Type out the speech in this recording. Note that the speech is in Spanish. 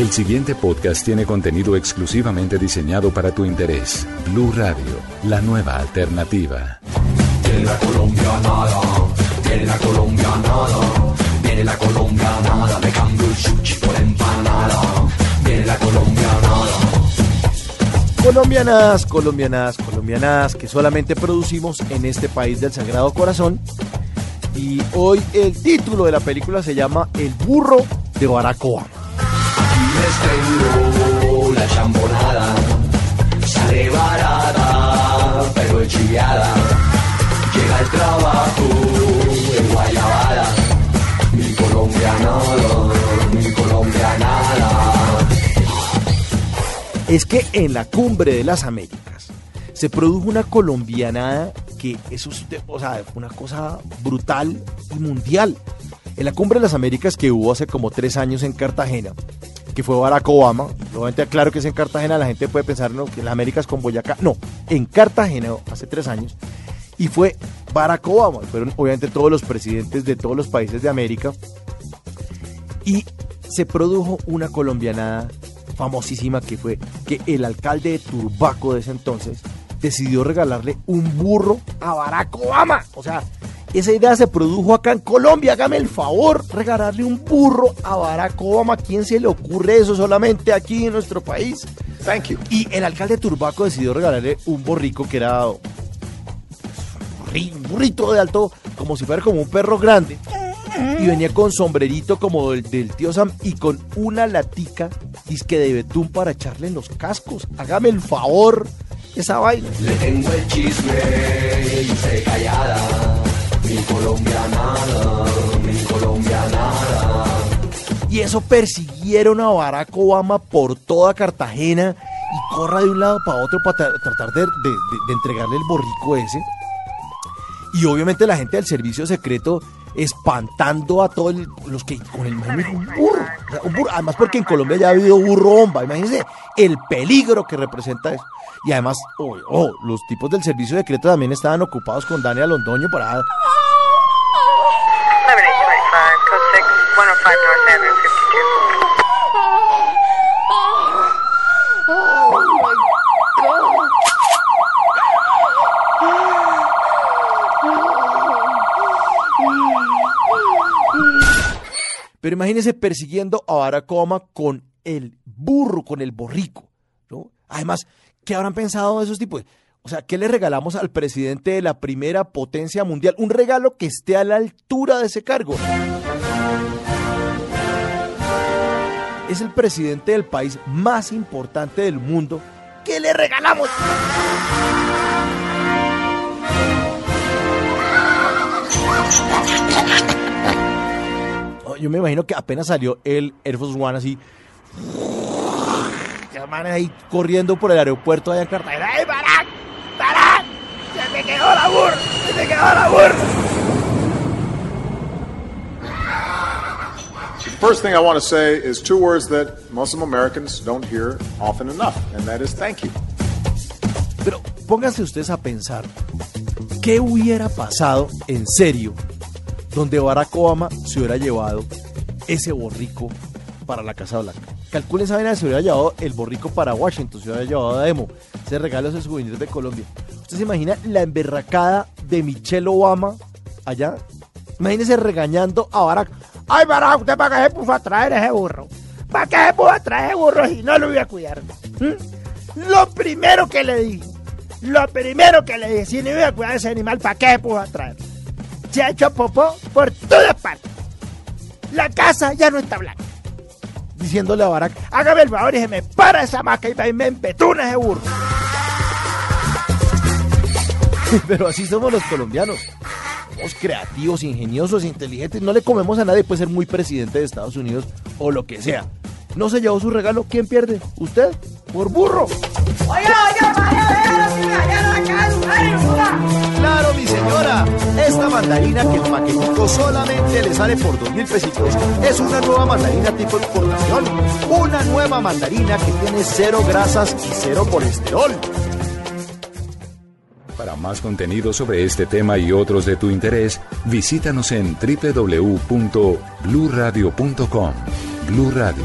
El siguiente podcast tiene contenido exclusivamente diseñado para tu interés. Blue Radio, la nueva alternativa. Viene la la viene la me cambio el sushi por empanada, viene la. Colombianas, colombianas, colombianas, que solamente producimos en este país del Sagrado Corazón. Y hoy el título de la película se llama El burro de Barack Obama. Les tengo chambonada, sale barata, pero es chiviada. Llega el trabajo en Guayabada, mi colombianada, mi colombianada. Es que en la cumbre de las Américas se produjo una colombianada que eso es o sea, una cosa brutal y mundial. En la cumbre de las Américas que hubo hace como tres años en Cartagena, fue Barack Obama, obviamente claro que es en Cartagena, la gente puede pensar ¿no? que las Américas con Boyacá, no, en Cartagena hace tres años, y fue Barack Obama, fueron obviamente todos los presidentes de todos los países de América, y se produjo una colombianada famosísima que fue que el alcalde de Turbaco de ese entonces decidió regalarle un burro a Barack Obama. O sea, esa idea se produjo acá en Colombia. Hágame el favor, regalarle un burro a Barack Obama. ¿A quién se le ocurre eso solamente aquí en nuestro país? Thank you. Y el alcalde de Turbaco decidió regalarle un borrico que era un burri- un burrito de alto, como si fuera como un perro grande. Y venía con sombrerito como el del tío Sam y con una latica disque de betún para echarle en los cascos. Hágame el favor, esa vaina. Le tengo el chisme y usted callada, mi colombianada, mi colombianada. Y eso persiguieron a Barack Obama por toda Cartagena y corra de un lado para otro para tra- tratar de entregarle el borrico ese. Y obviamente la gente del servicio secreto espantando a todos los que con el un burro. Un burro. Además porque en Colombia ya ha habido burro bomba. Imagínense el peligro que representa eso. Y además, oh, oh, los tipos del servicio secreto también estaban ocupados con Daniel Londoño para Pero imagínense persiguiendo a Barack Obama con el burro, con el borrico. ¿no? Además, ¿qué habrán pensado esos tipos? O sea, ¿qué le regalamos al presidente de la primera potencia mundial? Un regalo que esté a la altura de ese cargo. Es el presidente del país más importante del mundo. ¿Qué le regalamos? Yo me imagino que apenas salió el Air Force One así. Man ahí corriendo por el aeropuerto allá en Cartagena. ¡Ay, Barack! ¡Barack! ¡Se me quedó la burra! ¡Se me quedó la burra! The first thing I want to say is two words that Muslim Americans don't hear often enough, and that is thank you. Pero pónganse ustedes a pensar, ¿qué hubiera pasado en serio donde Barack Obama se hubiera llevado ese borrico para la Casa Blanca? Calculen vaina, se hubiera llevado el borrico para Washington, se hubiera llevado a Demo, ese regalo es el souvenir de Colombia. ¿Usted se imagina la emberracada de Michelle Obama allá? Imagínese regañando a Barack. Ay, Barack, ¿usted para qué se puso a traer ese burro? ¿Para qué se puso a traer ese burro si no lo voy a cuidar? ¿Mm? Lo primero que le dije, lo primero que le dije, si no iba a cuidar ese animal, ¿para qué se puso a traer? Se ha hecho popó por todas partes. La casa ya no está blanca. Diciéndole a Barack, hágame el favor y se me para esa maca y me empetuna ese burro. Pero así somos los colombianos. somos creativos, ingeniosos, inteligentes, no le comemos a nadie, puede ser muy presidente de Estados Unidos o lo que sea. No se llevó su regalo, ¿quién pierde? ¿Usted? Por burro. Claro, mi señora. Esta mandarina que el paquetico solamente le sale por dos mil pesitos es una nueva mandarina tipo exportación. Una nueva mandarina que tiene cero grasas y cero colesterol. Para más contenido sobre este tema y otros de tu interés, visítanos en www.bluradio.com. Blu Radio,